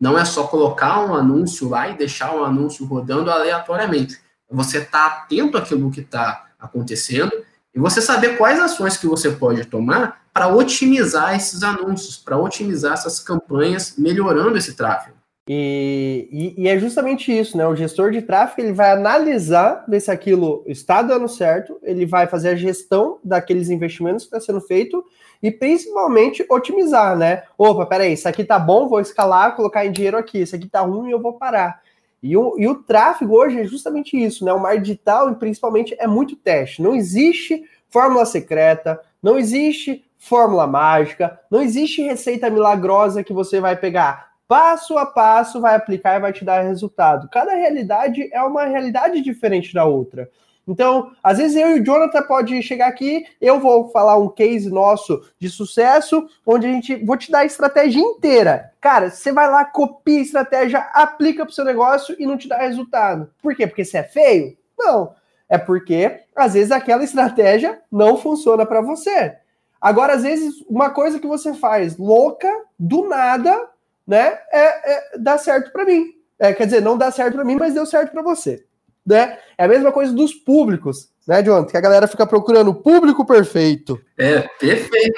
Não é só colocar um anúncio lá e deixar um anúncio rodando aleatoriamente. Você está atento àquilo que está acontecendo e você saber quais ações que você pode tomar para otimizar esses anúncios, para otimizar essas campanhas, melhorando esse tráfego. E, e, e, é justamente isso, né? O gestor de tráfego ele vai analisar ver se aquilo está dando certo, ele vai fazer a gestão daqueles investimentos que está sendo feito e principalmente otimizar, né? Opa, peraí, isso aqui tá bom, vou escalar, colocar em dinheiro aqui, isso aqui tá ruim, eu vou parar. E o, e o tráfego hoje é justamente isso, né? O mar digital, principalmente, é muito teste. Não existe fórmula secreta, não existe fórmula mágica, não existe receita milagrosa que você vai pegar passo a passo, vai aplicar e vai te dar resultado. Cada realidade é uma realidade diferente da outra. Então, às vezes eu e o Jonathan pode chegar aqui, eu vou falar um case nosso de sucesso, onde a gente vou te dar a estratégia inteira. Cara, você vai lá, copia a estratégia, aplica para o seu negócio e não te dá resultado. Por quê? Porque você é feio? Não. É porque às vezes aquela estratégia não funciona para você. Agora, às vezes, uma coisa que você faz louca, do nada, né, é, é dá certo para mim. É, quer dizer, não dá certo para mim, mas deu certo para você. Né? É a mesma coisa dos públicos, né, John? Que a galera fica procurando o público perfeito. É, perfeito.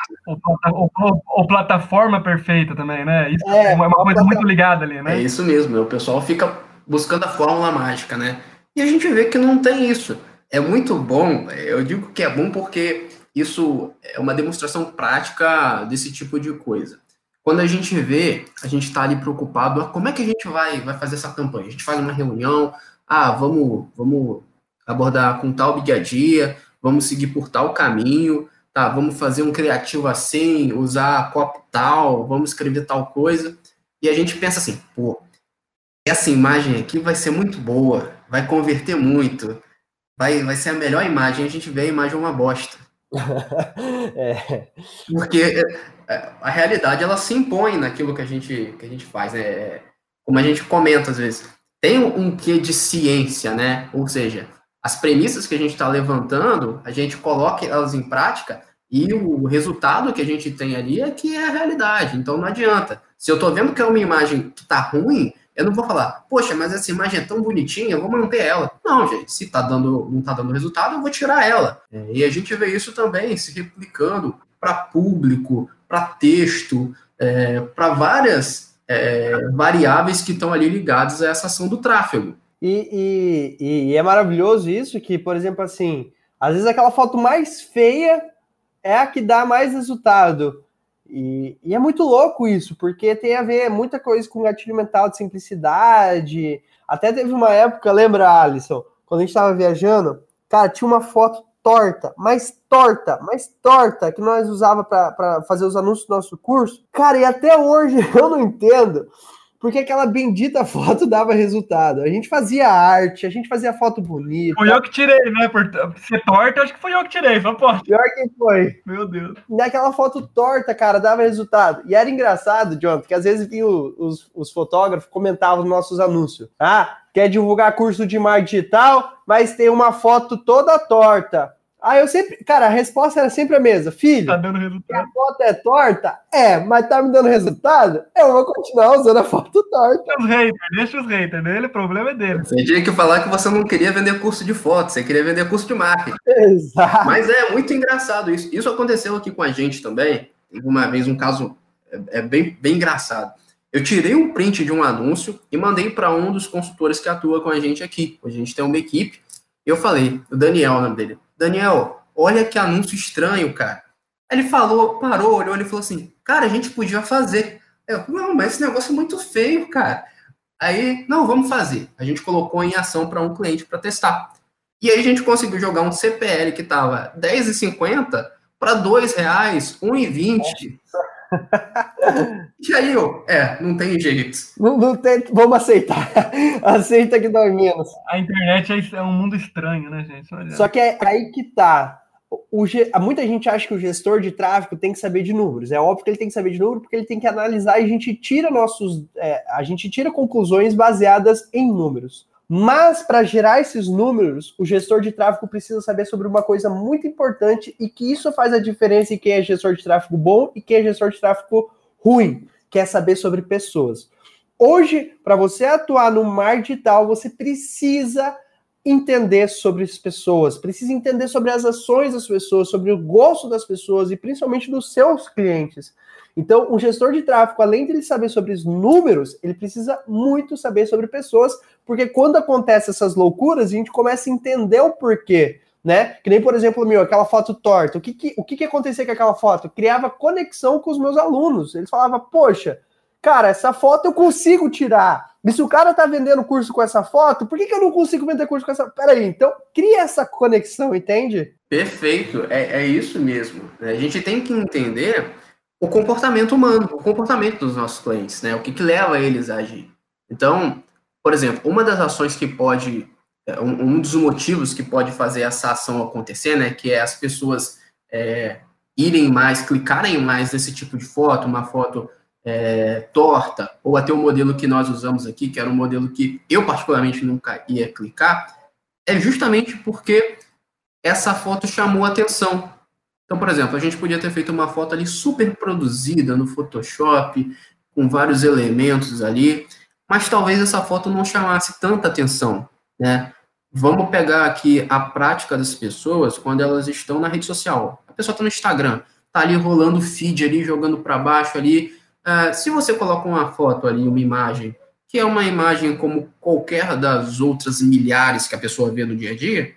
Ou, plataforma perfeita também, né? Isso é, é uma, uma coisa muito ligada ali, né? É isso mesmo, o pessoal fica buscando a fórmula mágica, né? E a gente vê que não tem isso. É muito bom, eu digo que é bom porque isso é uma demonstração prática desse tipo de coisa. Quando a gente vê, a gente está ali preocupado, ah, como é que a gente vai, vai fazer essa campanha? A gente faz uma reunião, ah, vamos, vamos abordar com tal dia, vamos seguir por tal caminho, tá, vamos fazer um criativo assim, usar copo tal, vamos escrever tal coisa. E a gente pensa assim, pô, essa imagem aqui vai ser muito boa, vai converter muito, vai, vai ser a melhor imagem, a gente vê a imagem uma bosta. é. Porque é, a realidade ela se impõe naquilo que a gente, que a gente faz, né? É, como a gente comenta às vezes, tem um quê de ciência, né? Ou seja, as premissas que a gente está levantando, a gente coloca elas em prática e o resultado que a gente tem ali é que é a realidade. Então não adianta. Se eu estou vendo que é uma imagem que está ruim, eu não vou falar, poxa, mas essa imagem é tão bonitinha, eu vou manter ela. Não, gente, se tá dando, não está dando resultado, eu vou tirar ela. É, e a gente vê isso também se replicando para público, para texto, é, para várias é, variáveis que estão ali ligadas a essa ação do tráfego. E, e, e, é maravilhoso isso que, por exemplo, assim, às vezes aquela foto mais feia é a que dá mais resultado. E, e é muito louco isso, porque tem a ver muita coisa com gatilho mental de simplicidade. Até teve uma época, lembra, Alisson, quando a gente estava viajando, cara, tinha uma foto torta, mais torta, mais torta que nós usava para fazer os anúncios do nosso curso. Cara, e até hoje eu não entendo porque aquela bendita foto dava resultado. A gente fazia arte, a gente fazia foto bonita. Foi eu que tirei, né? Por ser torta, acho que foi eu que tirei. Foi, pô. Pior que foi. Meu Deus. E aquela foto torta, cara, dava resultado. E era engraçado, John, porque às vezes vinham os, os fotógrafos comentavam os nossos anúncios. Ah, quer divulgar curso de marketing digital, mas tem uma foto toda torta. Aí eu sempre, cara, a resposta era sempre a mesma. Filho, tá dando resultado. a foto é torta? É, mas tá me dando resultado? Eu vou continuar usando a foto torta. Deixa os haters, deixa os haters dele, o problema é dele. Você tinha que falar que você não queria vender curso de foto, você queria vender curso de marketing. Exato. Mas é muito engraçado isso. Isso aconteceu aqui com a gente também. Uma vez um caso é, é bem, bem engraçado. Eu tirei um print de um anúncio e mandei para um dos consultores que atua com a gente aqui. A gente tem uma equipe. Eu falei, o Daniel, o nome dele. Daniel, olha que anúncio estranho, cara. Ele falou, parou, olhou, ele falou assim, cara, a gente podia fazer. Eu, não, mas esse negócio é muito feio, cara. Aí, não, vamos fazer. A gente colocou em ação para um cliente para testar. E aí a gente conseguiu jogar um CPL que estava R$10,50 para R$ reais, R$1,20. E aí, eu, é, não tem jeito. Não, não tem, vamos aceitar. Aceita que dói menos. A internet é, é um mundo estranho, né, gente? Só que é aí que tá. O, muita gente acha que o gestor de tráfego tem que saber de números. É óbvio que ele tem que saber de números porque ele tem que analisar e a gente tira nossos. É, a gente tira conclusões baseadas em números. Mas para gerar esses números, o gestor de tráfego precisa saber sobre uma coisa muito importante e que isso faz a diferença em quem é gestor de tráfego bom e quem é gestor de tráfego ruim, que é saber sobre pessoas. Hoje, para você atuar no mar digital, você precisa entender sobre as pessoas, precisa entender sobre as ações das pessoas, sobre o gosto das pessoas e principalmente dos seus clientes. Então, um gestor de tráfego, além de ele saber sobre os números, ele precisa muito saber sobre pessoas, porque quando acontecem essas loucuras, a gente começa a entender o porquê, né? Que nem, por exemplo, meu, aquela foto torta. O que que, o que, que acontecia com aquela foto? Criava conexão com os meus alunos. Eles falavam, poxa, cara, essa foto eu consigo tirar. E se o cara tá vendendo curso com essa foto, por que, que eu não consigo vender curso com essa? Peraí, então cria essa conexão, entende? Perfeito, é, é isso mesmo. A gente tem que entender o comportamento humano, o comportamento dos nossos clientes, né? O que, que leva eles a agir. Então, por exemplo, uma das ações que pode, é, um, um dos motivos que pode fazer essa ação acontecer, né? Que é as pessoas é, irem mais, clicarem mais nesse tipo de foto, uma foto é, torta, ou até o modelo que nós usamos aqui, que era um modelo que eu particularmente nunca ia clicar, é justamente porque essa foto chamou atenção. Então, por exemplo, a gente podia ter feito uma foto ali super produzida no Photoshop, com vários elementos ali, mas talvez essa foto não chamasse tanta atenção, né? Vamos pegar aqui a prática das pessoas quando elas estão na rede social. A pessoa está no Instagram, está ali rolando feed ali, jogando para baixo ali. Uh, se você coloca uma foto ali, uma imagem, que é uma imagem como qualquer das outras milhares que a pessoa vê no dia a dia,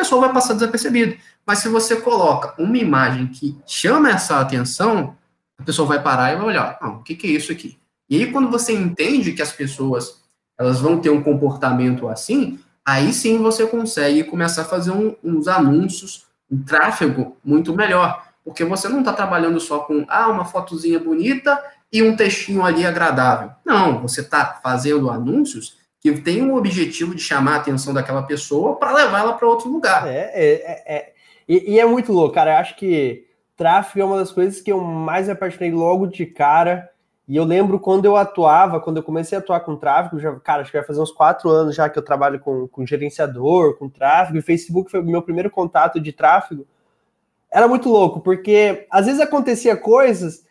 pessoa vai passar desapercebido. Mas se você coloca uma imagem que chama essa atenção, a pessoa vai parar e vai olhar, ah, o que, que é isso aqui? E aí, quando você entende que as pessoas elas vão ter um comportamento assim, aí sim você consegue começar a fazer um, uns anúncios, um tráfego muito melhor. Porque você não está trabalhando só com ah, uma fotozinha bonita e um textinho ali agradável. Não, você está fazendo anúncios que tem o objetivo de chamar a atenção daquela pessoa para levá-la para outro lugar. É, é, é, é. E, e, é muito louco, cara. Eu acho que tráfego é uma das coisas que eu mais me apaixonei logo de cara. E eu lembro quando eu atuava, quando eu comecei a atuar com tráfego, já, cara, acho que vai fazer uns quatro anos já que eu trabalho com, com gerenciador, com tráfego, e Facebook foi o meu primeiro contato de tráfego. Era muito louco, porque às vezes acontecia coisas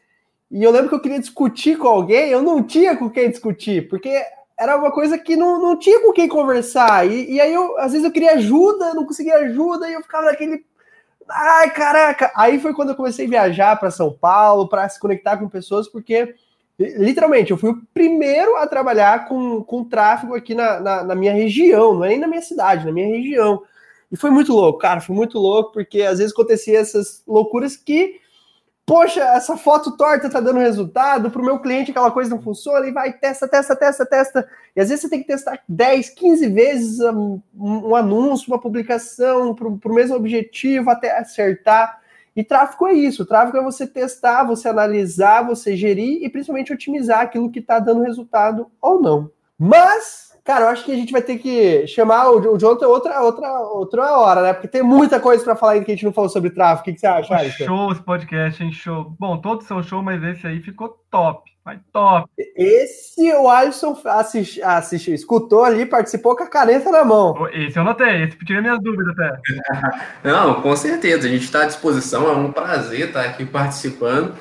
e eu lembro que eu queria discutir com alguém, eu não tinha com quem discutir, porque era uma coisa que não, não tinha com quem conversar. E, e aí, eu, às vezes, eu queria ajuda, não conseguia ajuda, e eu ficava naquele. Ai, caraca! Aí foi quando eu comecei a viajar para São Paulo, para se conectar com pessoas, porque, literalmente, eu fui o primeiro a trabalhar com, com tráfego aqui na, na, na minha região, não é nem na minha cidade, na minha região. E foi muito louco, cara, foi muito louco, porque às vezes acontecia essas loucuras que poxa, essa foto torta tá dando resultado, para o meu cliente aquela coisa não funciona, e vai, testa, testa, testa, testa. E às vezes você tem que testar 10, 15 vezes um, um anúncio, uma publicação, para o mesmo objetivo, até acertar. E tráfego é isso, tráfego é você testar, você analisar, você gerir e principalmente otimizar aquilo que está dando resultado ou não. Mas Cara, eu acho que a gente vai ter que chamar o, Jonathan outra, outra, outra hora, né? Porque tem muita coisa para falar ainda que a gente não falou sobre tráfego. O que, que você acha, Alisson? Show esse podcast, hein? Show. Bom, todos são show, mas esse aí ficou top. Vai top. Esse o Alisson assist, assistiu, escutou ali, participou com a caneta na mão. Esse eu notei, esse tirei minhas dúvidas até. Não, com certeza, a gente está à disposição, é um prazer estar aqui participando.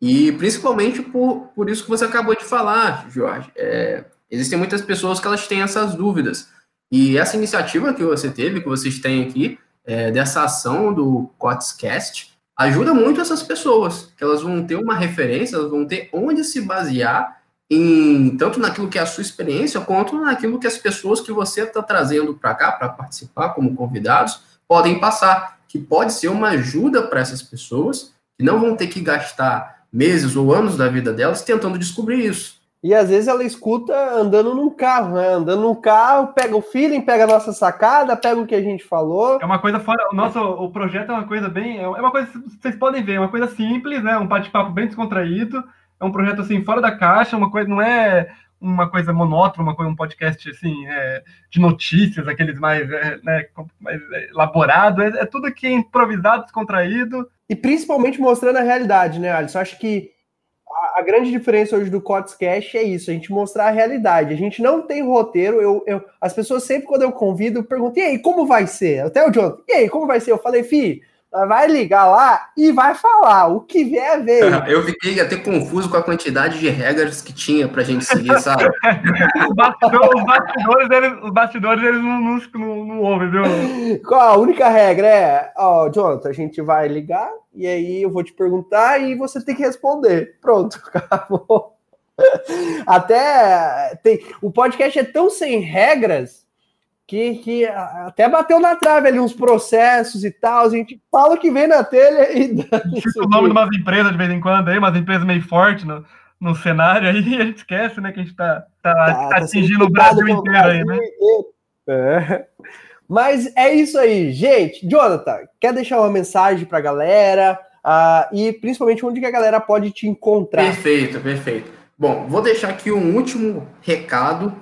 E principalmente por, por isso que você acabou de falar, Jorge. É, existem muitas pessoas que elas têm essas dúvidas. E essa iniciativa que você teve, que vocês têm aqui, é, dessa ação do Cotscast, ajuda muito essas pessoas, que elas vão ter uma referência, elas vão ter onde se basear em tanto naquilo que é a sua experiência, quanto naquilo que as pessoas que você está trazendo para cá, para participar como convidados, podem passar, que pode ser uma ajuda para essas pessoas, que não vão ter que gastar meses ou anos da vida delas tentando descobrir isso. E às vezes ela escuta andando num carro, né? Andando num carro, pega o feeling, pega a nossa sacada, pega o que a gente falou. É uma coisa fora. O nosso o projeto é uma coisa bem. É uma coisa vocês podem ver, é uma coisa simples, né? Um bate-papo bem descontraído. É um projeto assim, fora da caixa, uma coisa, não é uma coisa monótona, uma coisa, um podcast assim, é, de notícias, aqueles mais, é, né, mais elaborado. É, é tudo aqui improvisado, descontraído. E principalmente mostrando a realidade, né, Alisson? Acho que a, grande diferença hoje do Cotscast é isso, a gente mostrar a realidade. A gente não tem roteiro. Eu, eu, as pessoas sempre, quando eu convido, perguntam: e aí, como vai ser? Até o John, e aí, como vai ser? Eu falei, fi, vai ligar lá e vai falar. O que vier, veio. Eu fiquei até confuso com a quantidade de regras que tinha pra gente seguir, sabe? os, bastidores, eles, os bastidores, eles não, não, não, não ouvem, viu? Qual a única regra é, ó, Jonathan, a gente vai ligar e aí eu vou te perguntar e você tem que responder. Pronto, acabou. Até tem, o podcast é tão sem regras que, que até bateu na trave ali uns processos e tal. A gente fala o que vem na telha e. o nome de umas empresas de vez em quando aí, umas empresas meio fortes no, no cenário aí, a gente esquece, né, que a gente tá, tá, tá, tá atingindo o Brasil inteiro aí, né? É. Mas é isso aí, gente. Jonathan, quer deixar uma mensagem para a galera? Uh, e principalmente onde que a galera pode te encontrar? Perfeito, perfeito. Bom, vou deixar aqui um último recado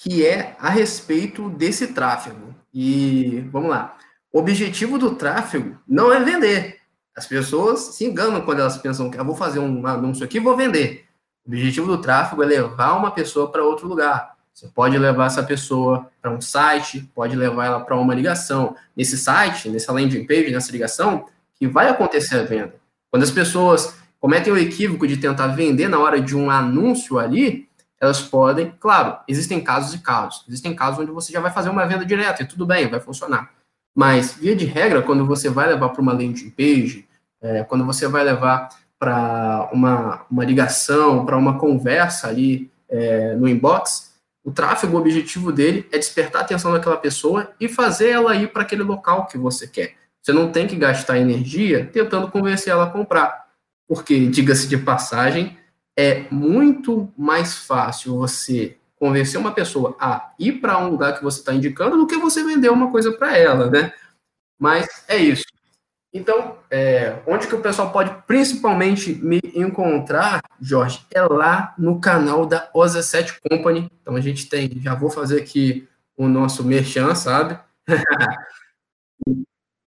que é a respeito desse tráfego. E vamos lá. O objetivo do tráfego não é vender. As pessoas se enganam quando elas pensam que eu vou fazer um anúncio aqui e vou vender. O objetivo do tráfego é levar uma pessoa para outro lugar. Você pode levar essa pessoa para um site, pode levar ela para uma ligação. Nesse site, nessa landing page, nessa ligação, que vai acontecer a venda. Quando as pessoas cometem o equívoco de tentar vender na hora de um anúncio ali, elas podem, claro, existem casos e casos. Existem casos onde você já vai fazer uma venda direta e tudo bem, vai funcionar. Mas, via de regra, quando você vai levar para uma landing page, é, quando você vai levar para uma, uma ligação, para uma conversa ali é, no inbox, o tráfego, o objetivo dele é despertar a atenção daquela pessoa e fazer ela ir para aquele local que você quer. Você não tem que gastar energia tentando convencer ela a comprar. Porque, diga-se de passagem, é muito mais fácil você convencer uma pessoa a ir para um lugar que você está indicando do que você vender uma coisa para ela, né? Mas é isso. Então, é, onde que o pessoal pode principalmente me encontrar, Jorge, é lá no canal da Oza 7 Company. Então a gente tem, já vou fazer aqui o nosso merchan, sabe?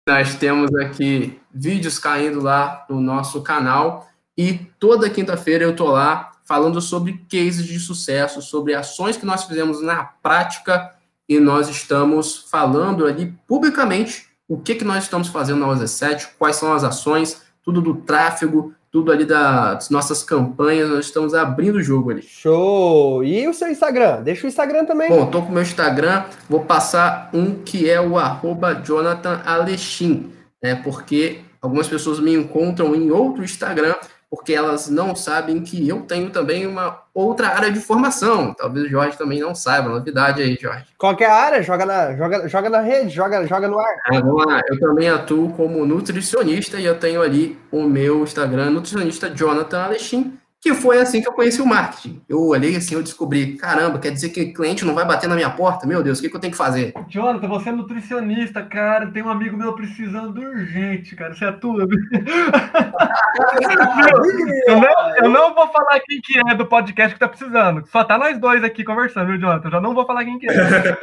Nós temos aqui vídeos caindo lá no nosso canal e toda quinta-feira eu tô lá falando sobre cases de sucesso, sobre ações que nós fizemos na prática e nós estamos falando ali publicamente o que, que nós estamos fazendo na OZ7, quais são as ações, tudo do tráfego, tudo ali das nossas campanhas, nós estamos abrindo o jogo ali. Show! E o seu Instagram? Deixa o Instagram também. Bom, tô com o meu Instagram, vou passar um que é o arroba Jonathan Alexim, né? Porque algumas pessoas me encontram em outro Instagram porque elas não sabem que eu tenho também uma outra área de formação. Talvez o Jorge também não saiba. Novidade aí, Jorge. Qualquer área, joga na, joga, joga na rede, joga, joga no ar. Ah, vamos lá. Eu também atuo como nutricionista e eu tenho ali o meu Instagram, nutricionista Jonathan Alexim, que foi assim que eu conheci o marketing. Eu olhei assim, eu descobri, caramba, quer dizer que cliente não vai bater na minha porta? Meu Deus, o que, que eu tenho que fazer? Jonathan, você é nutricionista, cara. Tem um amigo meu precisando urgente, cara. Você atua. eu, não, eu não vou falar quem que é do podcast que tá precisando. Só tá nós dois aqui conversando, viu, Jonathan? Eu já não vou falar quem que é.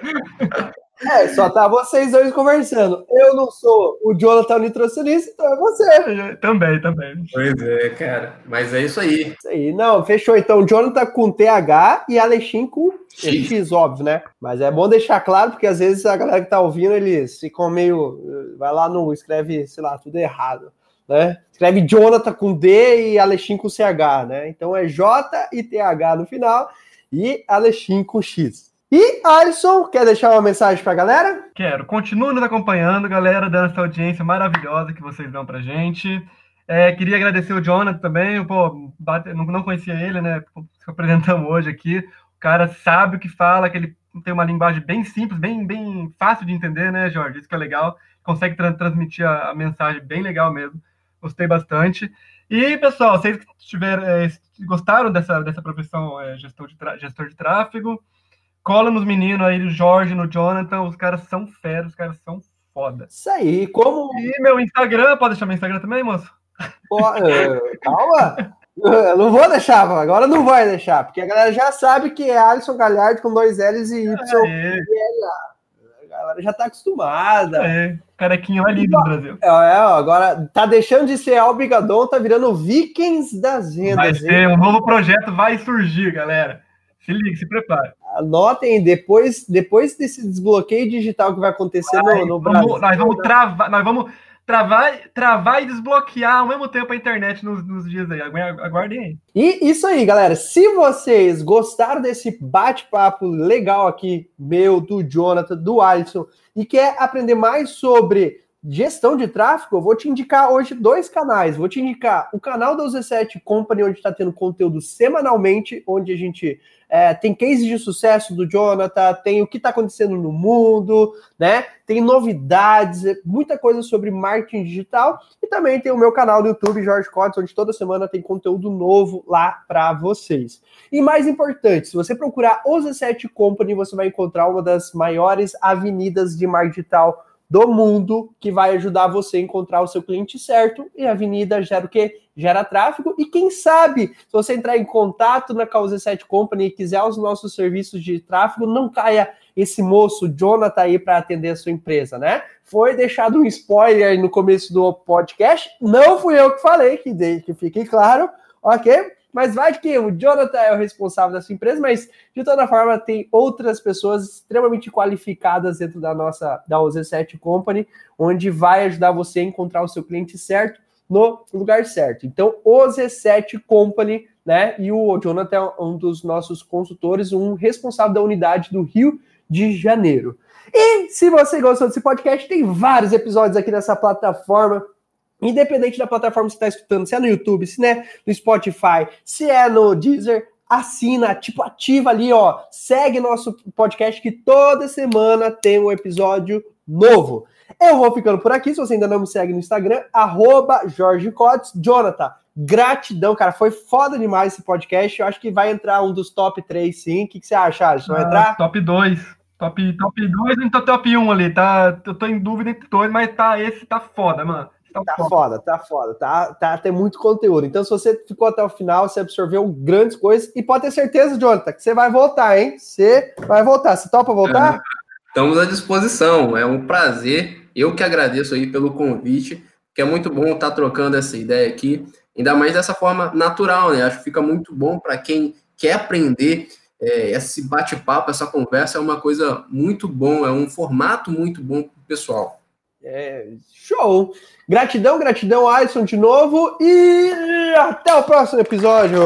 É, só tá vocês dois conversando. Eu não sou o Jonathan nutricionista, então é você. Também, também. Pois é, cara. Mas é isso aí. Isso aí. Não, fechou. Então, Jonathan com TH e Alexim com X. X, óbvio, né? Mas é bom deixar claro, porque às vezes a galera que tá ouvindo, eles ficam meio. Vai lá no. Escreve, sei lá, tudo errado. Né? Escreve Jonathan com D e Alexim com CH, né? Então é J e TH no final e Alexim com X. E Alisson, quer deixar uma mensagem para a galera? Quero. Continue nos acompanhando, galera, dando essa audiência maravilhosa que vocês dão pra gente. É, queria agradecer o Jonathan também, pô, bate, não, não conhecia ele, né? Se apresentamos hoje aqui. O cara sabe o que fala, que ele tem uma linguagem bem simples, bem, bem fácil de entender, né, Jorge? Isso que é legal. Consegue tra transmitir a, a, mensagem bem legal mesmo. Gostei bastante. E, pessoal, vocês que tiver, é, gostaram dessa, dessa profissão é, gestor, de gestor de tráfego, cola nos meninos aí, no Jorge, no Jonathan, os caras são feros, os caras são foda. Isso aí, como. E meu Instagram, pode deixar meu Instagram também, moço? Pô, uh, calma! Eu não vou deixar, agora não vai deixar, porque a galera já sabe que é Alisson Galhardo com dois L's e Y. É. A galera já tá acostumada. É, carequinha mais lindo do Brasil. É, agora tá deixando de ser Albigadon, tá virando Vikings das vendas. Vai ser, um novo projeto vai surgir, galera. Se liga, se prepare. Anotem, depois, depois desse desbloqueio digital que vai acontecer vai, no, no Brasil. Nós vamos travar, nós vamos travar, travar e desbloquear ao mesmo tempo a internet nos, nos dias aí. Aguardem aí. E isso aí, galera. Se vocês gostaram desse bate-papo legal aqui, meu, do Jonathan, do Alisson, e quer aprender mais sobre gestão de tráfego, eu vou te indicar hoje dois canais. Vou te indicar o canal da UZ7 Company, onde está tendo conteúdo semanalmente, onde a gente é, tem cases de sucesso do Jonathan, tem o que está acontecendo no mundo, né? Tem novidades, muita coisa sobre marketing digital e também tem o meu canal do YouTube, Jorge Cotes, onde toda semana tem conteúdo novo lá para vocês. E mais importante, se você procurar o Z7 Company, você vai encontrar uma das maiores avenidas de marketing digital do mundo que vai ajudar você a encontrar o seu cliente certo e a avenida gera o quê? Gera tráfego e quem sabe, se você entrar em contato na Causa 7 Company e quiser os nossos serviços de tráfego, não caia esse moço Jonathan aí para atender a sua empresa, né? Foi deixado um spoiler no começo do podcast, não fui eu que falei, que, de, que fique claro, ok? Mas vai que o Jonathan é o responsável dessa empresa, mas de toda forma tem outras pessoas extremamente qualificadas dentro da nossa da OZ7 Company, onde vai ajudar você a encontrar o seu cliente certo no lugar certo. Então, OZ7 Company, né? E o Jonathan é um dos nossos consultores, um responsável da unidade do Rio de Janeiro. E se você gostou desse podcast, tem vários episódios aqui nessa plataforma Independente da plataforma que você está escutando, se é no YouTube, se é no Spotify, se é no Deezer, assina, tipo, ativa ali, ó. Segue nosso podcast que toda semana tem um episódio novo. Eu vou ficando por aqui. Se você ainda não me segue no Instagram, arroba Jorge Cotes. Jonathan, gratidão, cara. Foi foda demais esse podcast. Eu acho que vai entrar um dos top 3, sim. O que, que você acha, Alisson? Vai ah, entrar? Top 2. Top, top 2 e top 1 ali, tá? Eu tô em dúvida entre dois, mas tá, esse tá foda, mano. Tá, tá foda, tá foda, tá, tá, tem muito conteúdo. Então, se você ficou até o final, você absorveu grandes coisas e pode ter certeza, Jonathan, que você vai voltar, hein? Você vai voltar. Você topa voltar? É, estamos à disposição. É um prazer. Eu que agradeço aí pelo convite, que é muito bom estar trocando essa ideia aqui, ainda mais dessa forma natural, né? Acho que fica muito bom para quem quer aprender. É, esse bate-papo, essa conversa é uma coisa muito bom, é um formato muito bom para o pessoal. É, show! Gratidão, gratidão, Alisson, de novo. E até o próximo episódio.